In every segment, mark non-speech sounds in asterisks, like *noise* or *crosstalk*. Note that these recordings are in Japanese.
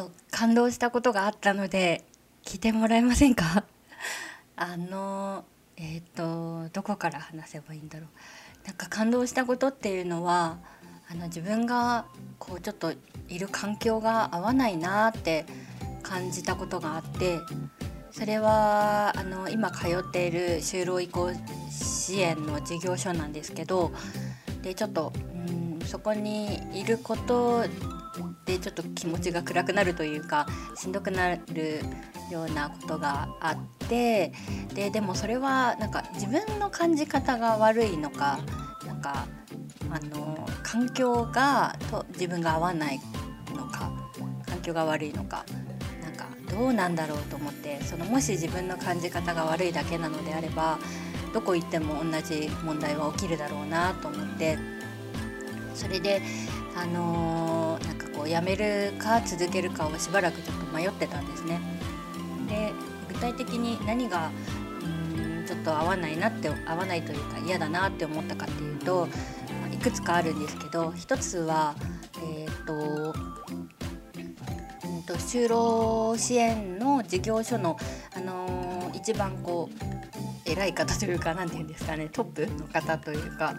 と感動したことがあったので聞いてもらえませんか？*laughs* あのえっ、ー、とどこから話せばいいんだろう。なんか感動したことっていうのはあの自分がこうちょっといる環境が合わないなって感じたことがあってそれはあの今通っている就労移行支援の事業所なんですけどでちょっとうんそこにいることでちょっと気持ちが暗くなるというかしんどくなるようなことがあってででもそれはなんか自分の感じ方が悪いのかなんかあの環境がと自分が合わないのか環境が悪いのかなんかどうなんだろうと思ってそのもし自分の感じ方が悪いだけなのであればどこ行っても同じ問題は起きるだろうなと思ってそれであのー、なんこうやめるか続けるかをしばらくちょっと迷ってたんですね。で具体的に何がうんちょっと合わないなって合わないというか嫌だなって思ったかっていうといくつかあるんですけど一つはえっ、ー、とうんと就労支援の事業所の、あのー、一番こう偉い方というか何て言うんですかねトップの方というか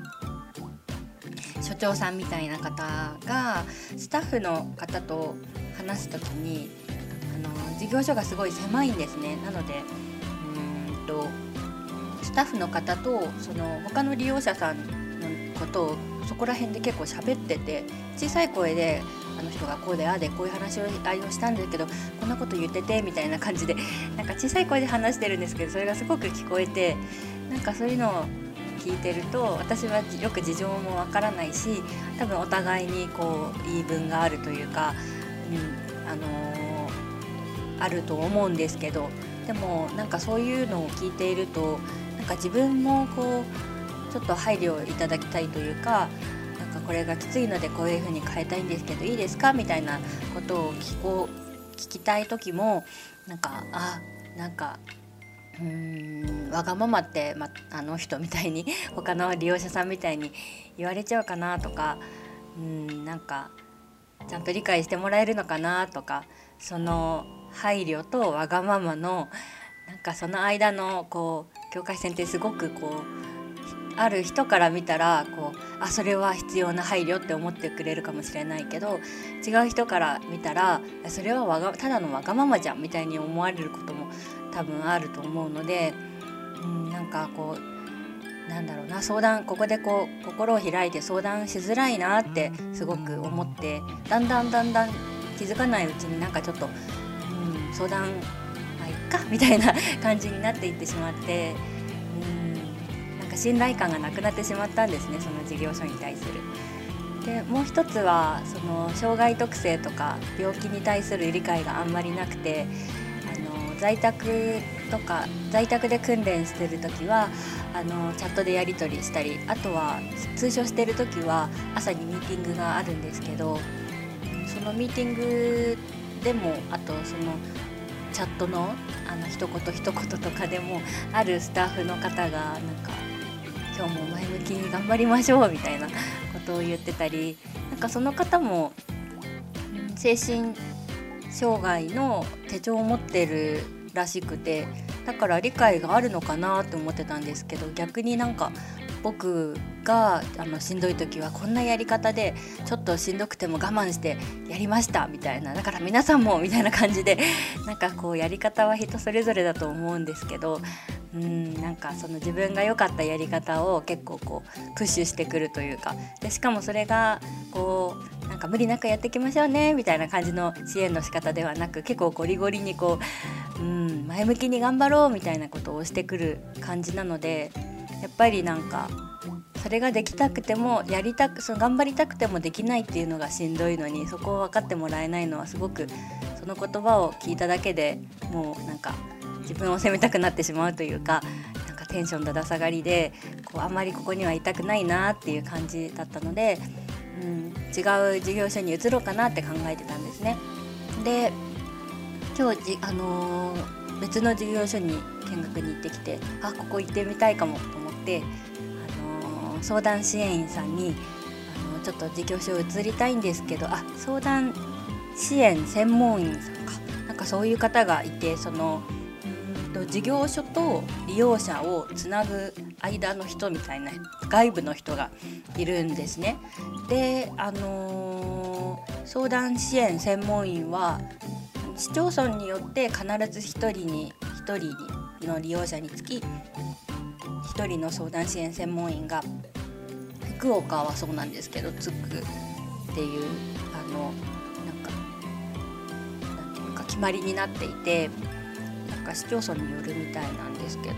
所長さんみたいな方がスタッフの方と話す時にあの事業所がすごい狭いんですね。なのでうんとスタッフの方とその他の利用者さんのことをそこら辺で結構喋ってて小さい声であの人がこうであでこういう話をあをしたんですけどこんなこと言っててみたいな感じでなんか小さい声で話してるんですけどそれがすごく聞こえてなんかそういうのを聞いてると私はよく事情もわからないし多分お互いにこう言い分があるというか、うんあのー、あると思うんですけどでもなんかそういうのを聞いているとなんか自分もこうちょっと配慮をいただきたいというかなんかこれがきついのでこういう風に変えたいんですけどいいですか？みたいなことを聞こう聞きたい時もなんかあなんかわがままって、ま、あの人みたいに *laughs* 他の利用者さんみたいに言われちゃうかなとかうんなんかちゃんと理解してもらえるのかなとかその配慮とわがままのなんかその間のこう境界線ってすごくこうある人から見たらこうあそれは必要な配慮って思ってくれるかもしれないけど違う人から見たらそれはわがただのわがままじゃんみたいに思われることも多分あると思うので、うん、なんかこうなんだろうな相談ここでこう心を開いて相談しづらいなってすごく思ってだんだんだんだん気づかないうちになんかちょっと、うん、相談あいっかみたいな感じになっていってしまって、うん、なんか信頼感がなくなってしまったんですねその事業所に対する。でもう一つはその障害特性とか病気に対する理解があんまりなくて在宅とか在宅で訓練してる時はあのチャットでやり取りしたりあとは通所してる時は朝にミーティングがあるんですけどそのミーティングでもあとそのチャットのあの一言一言とかでもあるスタッフの方がなんか今日も前向きに頑張りましょうみたいなことを言ってたりなんかその方も精神障害の手帳を持ってるらしくてだから理解があるのかなと思ってたんですけど逆になんか僕があのしんどい時はこんなやり方でちょっとしんどくても我慢してやりましたみたいなだから皆さんもみたいな感じで *laughs* なんかこうやり方は人それぞれだと思うんですけどうんなんかその自分が良かったやり方を結構こうプッシュしてくるというかでしかもそれがこうか無理なくやっていきましょうねみたいな感じの支援の仕方ではなく結構ゴリゴリにこううん前向きに頑張ろうみたいなことをしてくる感じなのでやっぱりなんかそれができたくてもやりたくその頑張りたくてもできないっていうのがしんどいのにそこを分かってもらえないのはすごくその言葉を聞いただけでもうなんか自分を責めたくなってしまうというかなんかテンションだだ下がりでこうあんまりここにはいたくないなっていう感じだったのでうん、違う事業所に移ろうかなって考えてたんですね。で今日じ、あのー、別の事業所に見学に行ってきてあここ行ってみたいかもと思って、あのー、相談支援員さんに、あのー、ちょっと事業所移りたいんですけどあ相談支援専門員さんかなんかそういう方がいてそのと事業所と利用者をつなぐ間の人みたいな外部の人がいるんですね。で、あのー、相談支援専門員は市町村によって必ず1人に1人の利用者につき1人の相談支援専門員が福岡はそうなんですけどつくっていうあのなんかなんていうか決まりになっていてか市町村によるみたいなんですけど。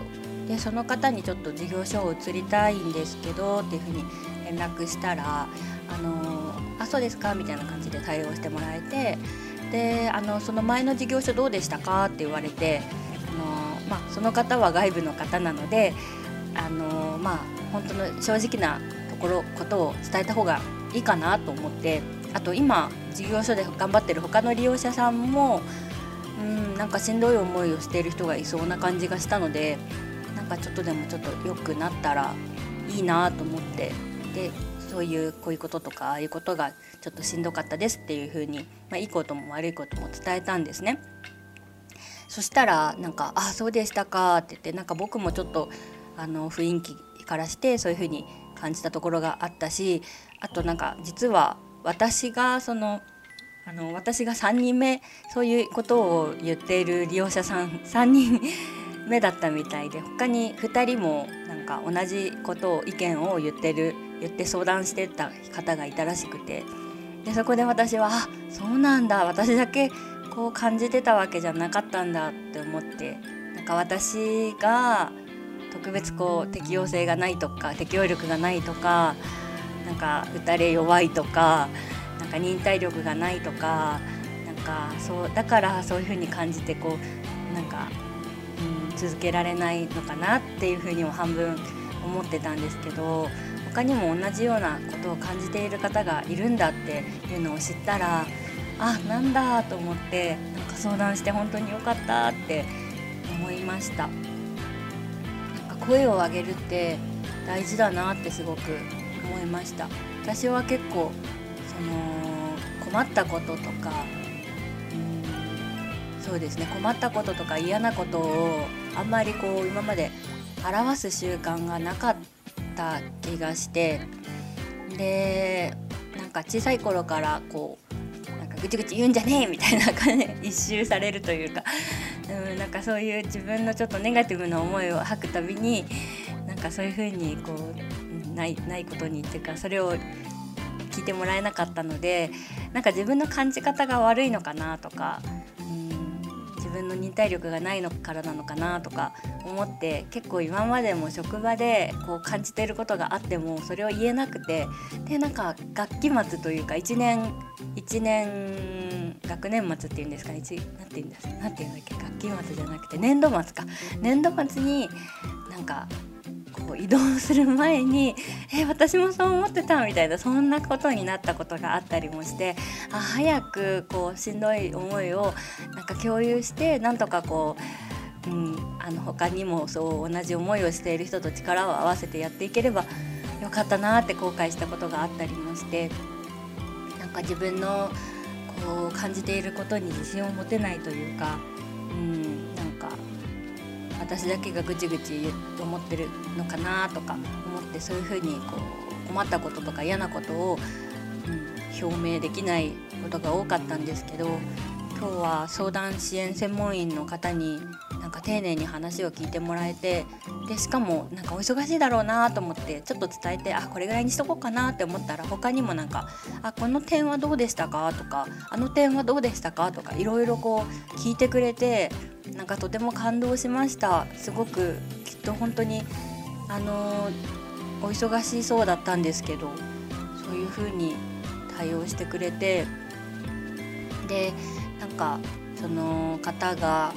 でその方にちょっと事業所を移りたいんですけどっていうふうに連絡したら「あのあそうですか」みたいな感じで対応してもらえてであのその前の事業所どうでしたか？って言われてあの、まあ、その方は外部の方なのであの、まあ、本当の正直なところことを伝えた方がいいかなと思ってあと今事業所で頑張ってる他の利用者さんもうんなんかしんどい思いをしている人がいそうな感じがしたのでなんかちょっとでもちょっと良くなったらいいなと思ってでそういうこういうこととかああいうことがちょっとしんどかったですっていう風に、まあ、いいことも悪いことも伝えたんですね。そしたらなんか「あそうでしたか」って言ってなんか僕もちょっとあの雰囲気からしてそういう風に感じたところがあったしあとなんか実は私がそのあの私が3人目そういうことを言っている利用者さん3人目だったみたいで他に2人もなんか同じことを意見を言ってる言って相談してた方がいたらしくてでそこで私はあそうなんだ私だけこう感じてたわけじゃなかったんだって思ってなんか私が特別こう適応性がないとか適応力がないとかなんか打たれ弱いとかなんか忍耐力がないとかなんかそうだからそういう風に感じてこうなんか、うん、続けられないのかなっていう風にも半分思ってたんですけど他にも同じようなことを感じている方がいるんだっていうのを知ったらあなんだと思ってなんか相談して本当に良かったって思いました。なんか声を上げるって大事だなってすごく思いました。私は結構その困ったこととかうんそうですね困ったこととか嫌なことをあんまりこう今まで表す習慣がなかった気がしてでなんか小さい頃からこうなんかぐちぐち言うんじゃねえみたいな感じで *laughs* 一周されるというか、うん、なんかそういう自分のちょっとネガティブな思いを吐くたびになんかそういうふうにこうないないことにっていうかそれを聞いてもらえなかったのでなんか自分の感じ方が悪いのかなとか、うん、自分の忍耐力がないのからなのかなとか思って結構今までも職場でこう感じていることがあってもそれを言えなくてでなんか学期末というか1年1年学年末っていうんですか何て言うんですなんて言うんだっけ学期末じゃなくて年度末か。年度末になんかこう移動する前に「え私もそう思ってた」みたいなそんなことになったことがあったりもしてあ早くこうしんどい思いをなんか共有してなんとかこう、うん、あの他にもそう同じ思いをしている人と力を合わせてやっていければよかったなって後悔したことがあったりもしてなんか自分のこう感じていることに自信を持てないというか、うん、私だけがぐちぐち思ってるのかなとか思ってそういうふうにこう困ったこととか嫌なことを、うん、表明できないことが多かったんですけど今日は相談支援専門員の方にか丁寧に話を聞いてもらえてでしかもなんかお忙しいだろうなと思ってちょっと伝えてあこれぐらいにしとこうかなって思ったら他にもなんか「あこの点はどうでしたか?」とか「あの点はどうでしたか?」とかいろいろこう聞いてくれてなんかとても感動しましたすごくきっと本当にあのお忙しそうだったんですけどそういう風に対応してくれてでなんかその方が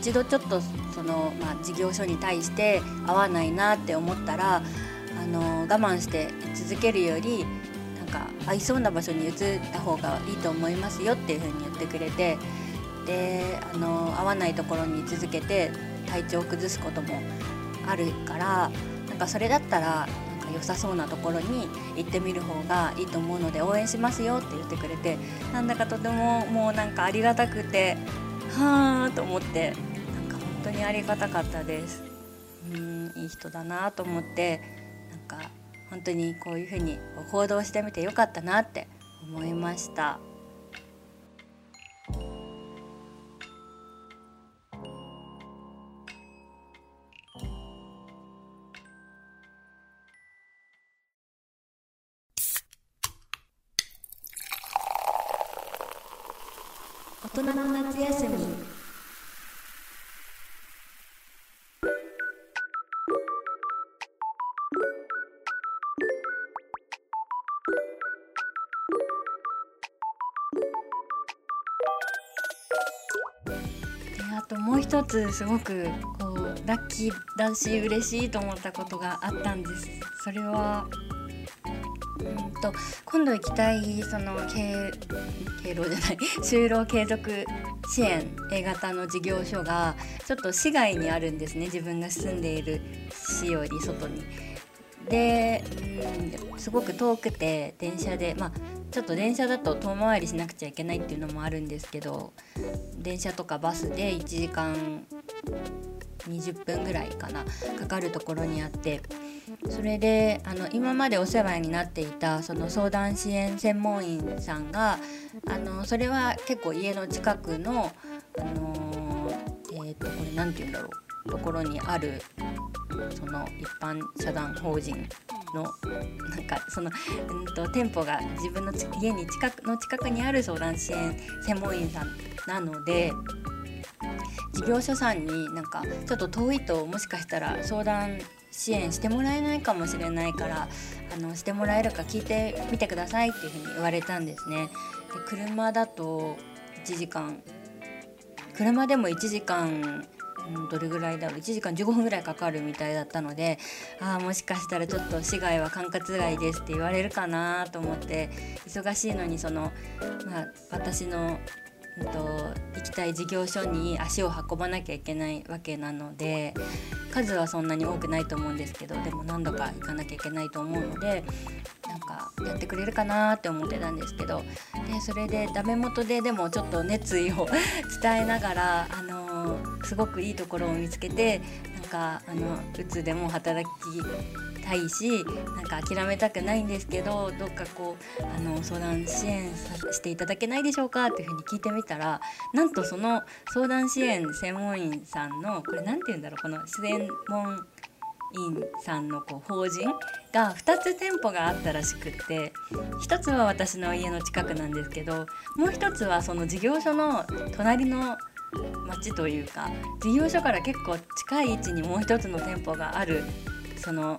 一度ちょっとその、まあ、事業所に対して合わないなって思ったらあの我慢して続けるよりなんか合いそうな場所に移った方がいいと思いますよっていう風に言ってくれてであの合わないところに続けて体調を崩すこともあるからなんかそれだったらなんかか良さそうなところに行ってみる方がいいと思うので応援しますよって言ってくれてなんだかとてももうなんかありがたくてはあと思って当にありがたかったですうんいい人だなと思ってなんか本当にこういうふうに報道してみてよかったなって思いました。ともう一つすごくこうラッキーだし嬉しいと思ったことがあったんですそれはうんと今度行きたいその経経路じゃない *laughs* 就労継続支援 A 型の事業所がちょっと市外にあるんですね自分が住んでいる市より外に。でうんすごく遠くて電車でまあちょっと電車だと遠回りしなくちゃいけないっていうのもあるんですけど電車とかバスで1時間20分ぐらいかなかかるところにあってそれであの今までお世話になっていたその相談支援専門員さんがあのそれは結構家の近くの、あのえー、とこれ何て言うんだろうところにあるその一般社団法人のなんかその、うんと、店舗が自分の家に近くの近くにある相談支援専門員さんなので事業所さんになんかちょっと遠いともしかしたら相談支援してもらえないかもしれないからあのしてもらえるか聞いてみてくださいっていうふうに言われたんですね。で車だと1時間車でも1時間どれぐらいだろう。1時間15分ぐらいかかるみたいだったのでああもしかしたらちょっと市外は管轄外ですって言われるかなと思って忙しいのにその、まあ、私のえっと、行きたい事業所に足を運ばなきゃいけないわけなので数はそんなに多くないと思うんですけどでも何度か行かなきゃいけないと思うのでなんかやってくれるかなって思ってたんですけどでそれでダメ元ででもちょっと熱意を *laughs* 伝えながら、あの、すごくいいところを見つけてなんかあのうつでも働きたいしなんか諦めたくないんですけどどっかこうあの相談支援していただけないでしょうかっていうふうに聞いてみたらなんとその相談支援専門員さんのこれ何て言うんだろうこの専門員さんのこう法人が2つ店舗があったらしくって1つは私の家の近くなんですけどもう1つはその事業所の隣の町というか事業所から結構近い位置にもう1つの店舗があるその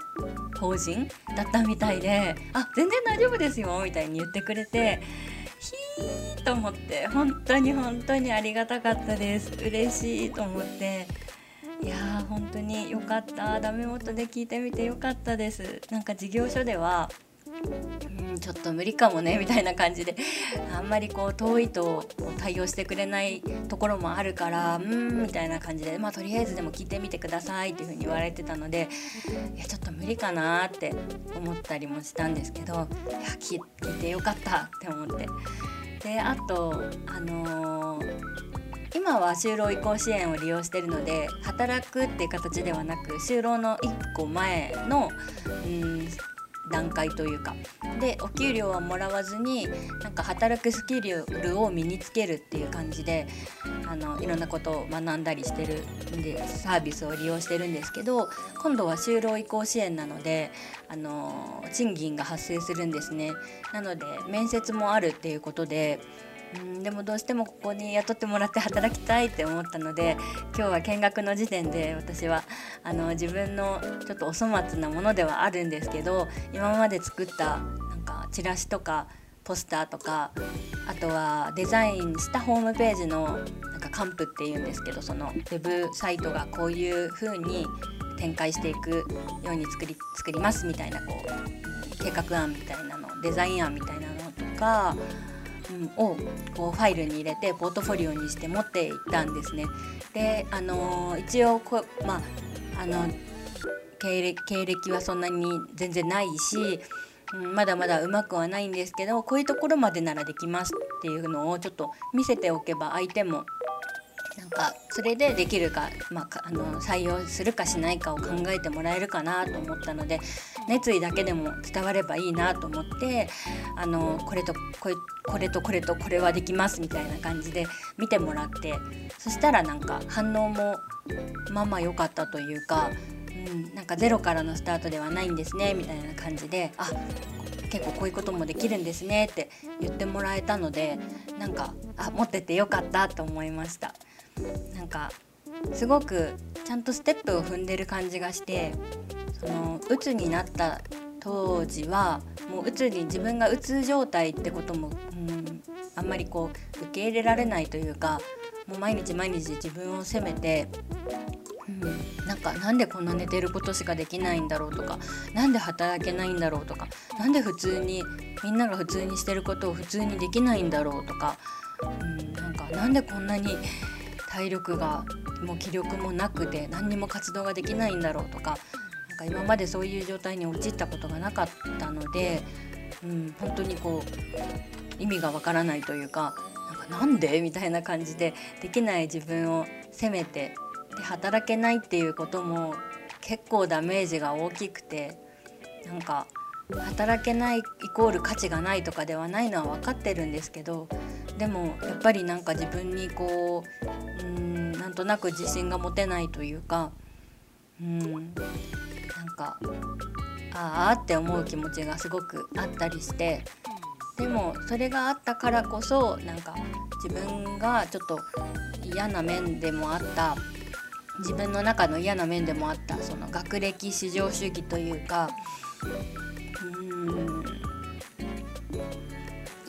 法人だったみたいで「あ全然大丈夫ですよ」みたいに言ってくれてひーと思って本当に本当にありがたかったです。嬉しいと思っていやー本当に良かった。ダメ元で聞いてみて良かったです。なんか事業所ではうんちょっと無理かもねみたいな感じであんまりこう遠いと対応してくれないところもあるからうんみたいな感じでまあとりあえずでも聞いてみてくださいっていう風に言われてたのでいやちょっと無理かなって思ったりもしたんですけどいや聞いてよかったって思って。であとあのー今は就労移行支援を利用してるので働くっていう形ではなく就労の1個前の、うん、段階というかでお給料はもらわずになんか働くスキルを身につけるっていう感じであのいろんなことを学んだりしてるんでサービスを利用してるんですけど今度は就労移行支援なのであの賃金が発生するんですね。なので面接もあるっていうことでうんでもどうしてもここに雇ってもらって働きたいって思ったので今日は見学の時点で私はあの自分のちょっとお粗末なものではあるんですけど今まで作ったなんかチラシとかポスターとかあとはデザインしたホームページのなんかカンプっていうんですけどそのウェブサイトがこういう風に展開していくように作り作りますみたいなこう計画案みたいなのデザイン案みたいなのとか、をこうファイルに入れてポートフォリオにして持っていったんですね。であの、一応こまああの経歴経歴はそんなに全然ないし、うん、まだまだうまくはないんですけどこういうところまでならできますっていうのをちょっと見せておけば相手もなんかそれでできるか,、まあ、あの採用するかしないかを考えてもらえるかなと思ったので熱意だけでも伝わればいいなと思ってあのこれとこれこれとこれとこれはできますみたいな感じで見てもらってそしたらなんか反応もまあまあ良かったというか、うん、なんかゼロからのスタートではないんですねみたいな感じであ結構こういうこともできるんですねって言ってもらえたのでなんかあ持っててよかったと思いました。なんかすごくちゃんとステップを踏んでる感じがしてその鬱になった当時はもう鬱に自分が鬱状態ってことも、うん、あんまりこう受け入れられないというかもう毎日毎日自分を責めて、うん、なんかなんでこんな寝てることしかできないんだろうとか何で働けないんだろうとか何で普通にみんなが普通にしてることを普通にできないんだろうとか、うん、なんかなんでこんなに体力がもう気力もなくて何にも活動ができないんだろうとかなんか今までそういう状態に陥ったことがなかったので、うん、本当にこう意味がわからないというかなんかなんでみたいな感じでできない自分を責めてで働けないっていうことも結構ダメージが大きくてなんか働けないイコール価値がないとかではないのは分かってるんですけどでもやっぱりなんか自分にこううんなんとなく自信が持てないというかうんなんかああって思う気持ちがすごくあったりしてでもそれがあったからこそなんか自分がちょっと嫌な面でもあった自分の中の嫌な面でもあったその学歴至上主義というか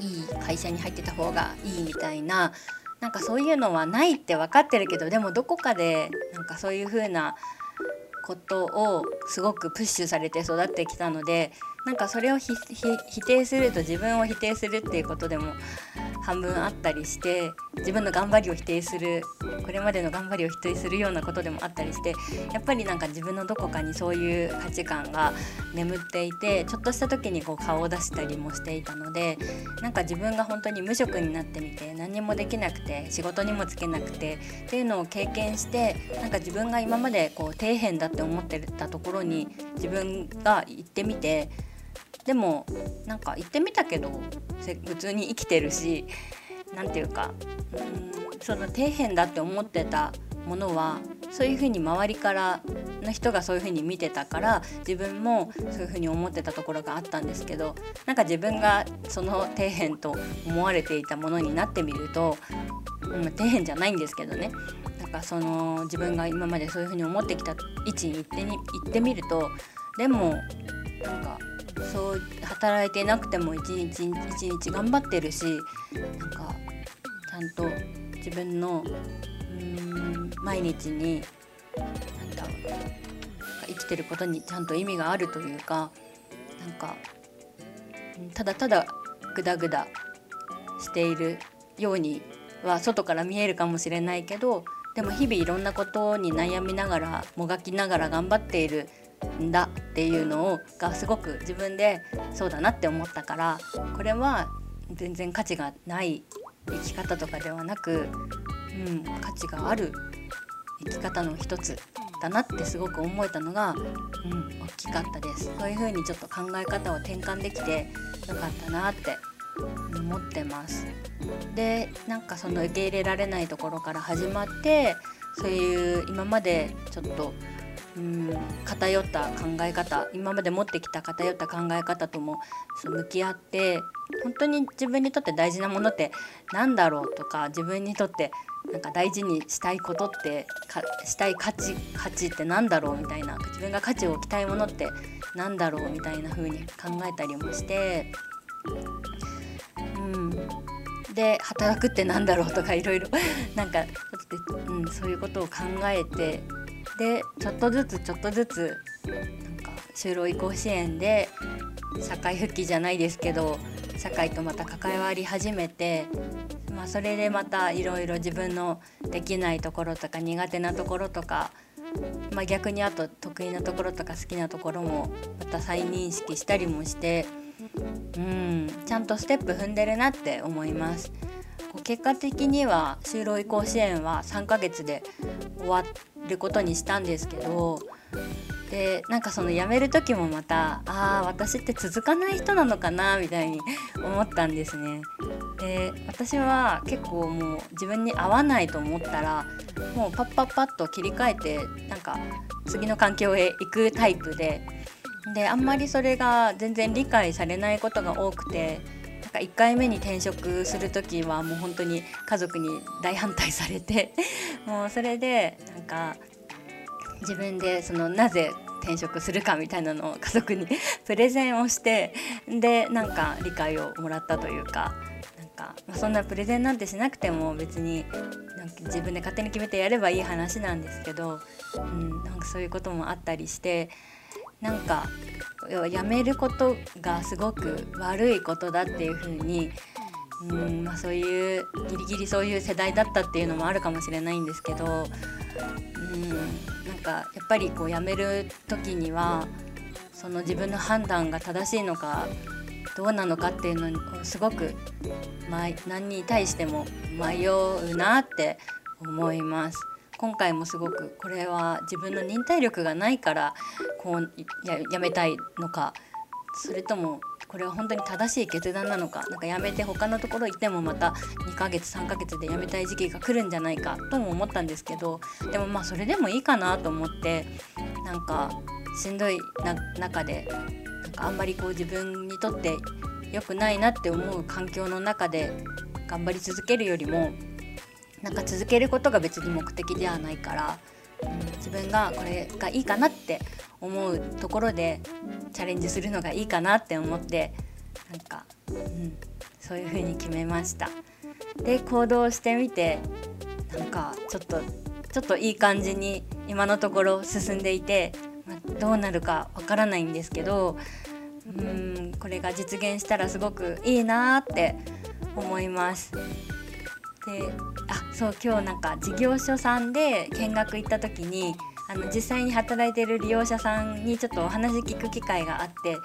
いい会社に入ってた方がいいみたいななんかそういうのはないって分かってるけどでもどこかでなんかそういう風なことをすごくプッシュされて育ってきたのでなんかそれを否定すると自分を否定するっていうことでも半分あったりして自分の頑張りを否定するこれまでの頑張りを否定するようなことでもあったりしてやっぱりなんか自分のどこかにそういう価値観が眠っていてちょっとした時にこう顔を出したりもしていたのでなんか自分が本当に無職になってみて何にもできなくて仕事にもつけなくてっていうのを経験してなんか自分が今までこう底辺だって思ってたところに自分が行ってみてでもなんか行ってみたけど普通に生きてるし何て言うかうんその底辺だって思ってたものはそういうふうに周りからの人がそういうふうに見てたから自分もそういうふうに思ってたところがあったんですけどなんか自分がその底辺と思われていたものになってみると、うん、底辺じゃないんですけどね。なんかその自分が今までそういうふうに思ってきた位置に行ってに行ってみるとでもなんかそう働いてなくても一日一日頑張ってるしなんかちゃんと自分のうん毎日になんだろう生きてることにちゃんと意味があるというかなんかただただグダグダしているようには外から見えるかもしれないけどでも日々いろんなことに悩みながらもがきながら頑張っているんだっていうのをがすごく自分でそうだなって思ったからこれは全然価値がない生き方とかではなく、うん、価値がある生き方の一つだなってすごく思えたのが、うん、大きかったです。そういう風にちょっと考え方を転換できてよかったなって思ってます。でなんかその受け入れられないところから始まってそういう今までちょっとうん偏った考え方今まで持ってきた偏った考え方とも向き合って本当に自分にとって大事なものって何だろうとか自分にとってなんか大事にしたいことってかしたい価値価値って何だろうみたいな自分が価値を置きたいものって何だろうみたいな風に考えたりもして、うん、で働くって何だろうとかいろいろなんか、うん、そういうことを考えてでちょっとずつちょっとずつなんか就労移行支援で社会復帰じゃないですけど社会とまた関わり始めて、まあ、それでまたいろいろ自分のできないところとか苦手なところとかまあ、逆にあと得意なところとか好きなところもまた再認識したりもしてうんちゃんとステップ踏んでるなって思います。結果的には就労移行支援は3ヶ月で終わることにしたんですけどでなんかその辞める時もまたああ私って続かない人なのかなみたいに思ったんですね。で私は結構もう自分に合わないと思ったらもうパッパッパッと切り替えてなんか次の環境へ行くタイプでであんまりそれが全然理解されないことが多くてか1回目に転職する時はもう本当に家族に大反対されて *laughs* もうそれでなんか自分でそのなぜ転職するかみたいなのを家族に *laughs* プレゼンをしてでなんか理解をもらったというかなんか、まあ、そんなプレゼンなんてしなくても別になんか自分で勝手に決めてやればいい話なんですけど、うん、なんかそういうこともあったりしてなんかやめることがすごく悪いことだっていうふうにうんまあ、そういうギリギリそういう世代だったっていうのもあるかもしれないんですけどうんなんかやっぱりこう辞める時にはその自分の判断が正しいのかどうなのかっていうのをすごく何に対しても迷うなって思います。今回もすごくこれは自分の忍耐力がないからこうややめたいのか。それともこれは本当に正しい決断なのか。なんかやめて他のところ行ってもまた2ヶ月3ヶ月で辞めたい時期が来るんじゃないかとも思ったんですけど。でもまあそれでもいいかなと思ってなんかしんどいな中でなんかあんまりこう自分にとって良くないなって思う環境の中で頑張り続けるよりもなんか続けることが別に目的ではないから、うん、自分がこれがいいかなって思うところでチャレンジするのがいいかなって思ってなんか、うん、そういう風に決めました。で行動してみてなんかちょっとちょっといい感じに今のところ進んでいて、まあ、どうなるかわからないんですけどうんこれが実現したらすごくいいなって思います。であそう今日なんか事業所さんで見学行った時にあの実際に働いてる利用者さんにちょっとお話聞く機会があって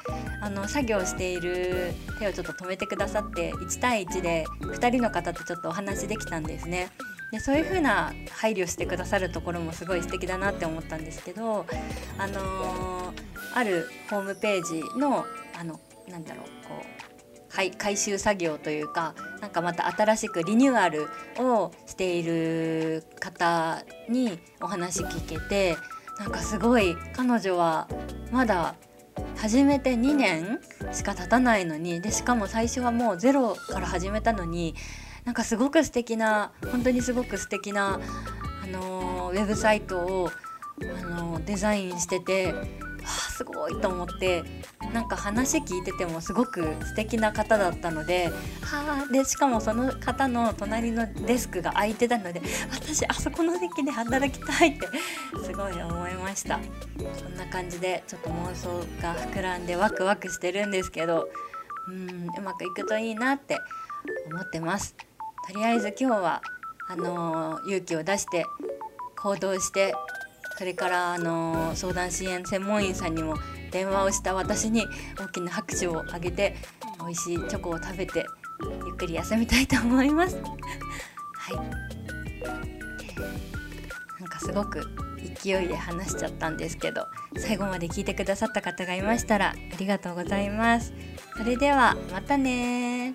あの作業している手をちょっと止めてくださって1対1で2人の方とちょっとお話できたんですね。でそういう風な配慮してくださるところもすごい素敵だなって思ったんですけど、あのー、あるホームページのあのなんだろうこう回収作業というかなんかまた新しくリニューアルをしている方にお話聞けてなんかすごい彼女はまだ始めて2年しか経たないのにでしかも最初はもうゼロから始めたのになんかすごく素敵な本当にすごく素敵なあのウェブサイトをあのデザインしててあすごいと思ってなんか話聞いててもすごく素敵な方だったのではあでしかもその方の隣のデスクが空いてたので私あそこの席で働きたいってすごい思いました。そんな感じでちょっと妄想が膨らんでワクワクしてるんですけどうんうまくいくといいなって思ってます。とりあえず今日はあのー、勇気を出して行動してそれからあの相談支援専門員さんにも電話をした私に大きな拍手をあげて美味しいチョコを食べてゆっくり休みたいと思います。*laughs* はい。なんかすごく勢いで話しちゃったんですけど最後まで聞いてくださった方がいましたらありがとうございます。それではまたね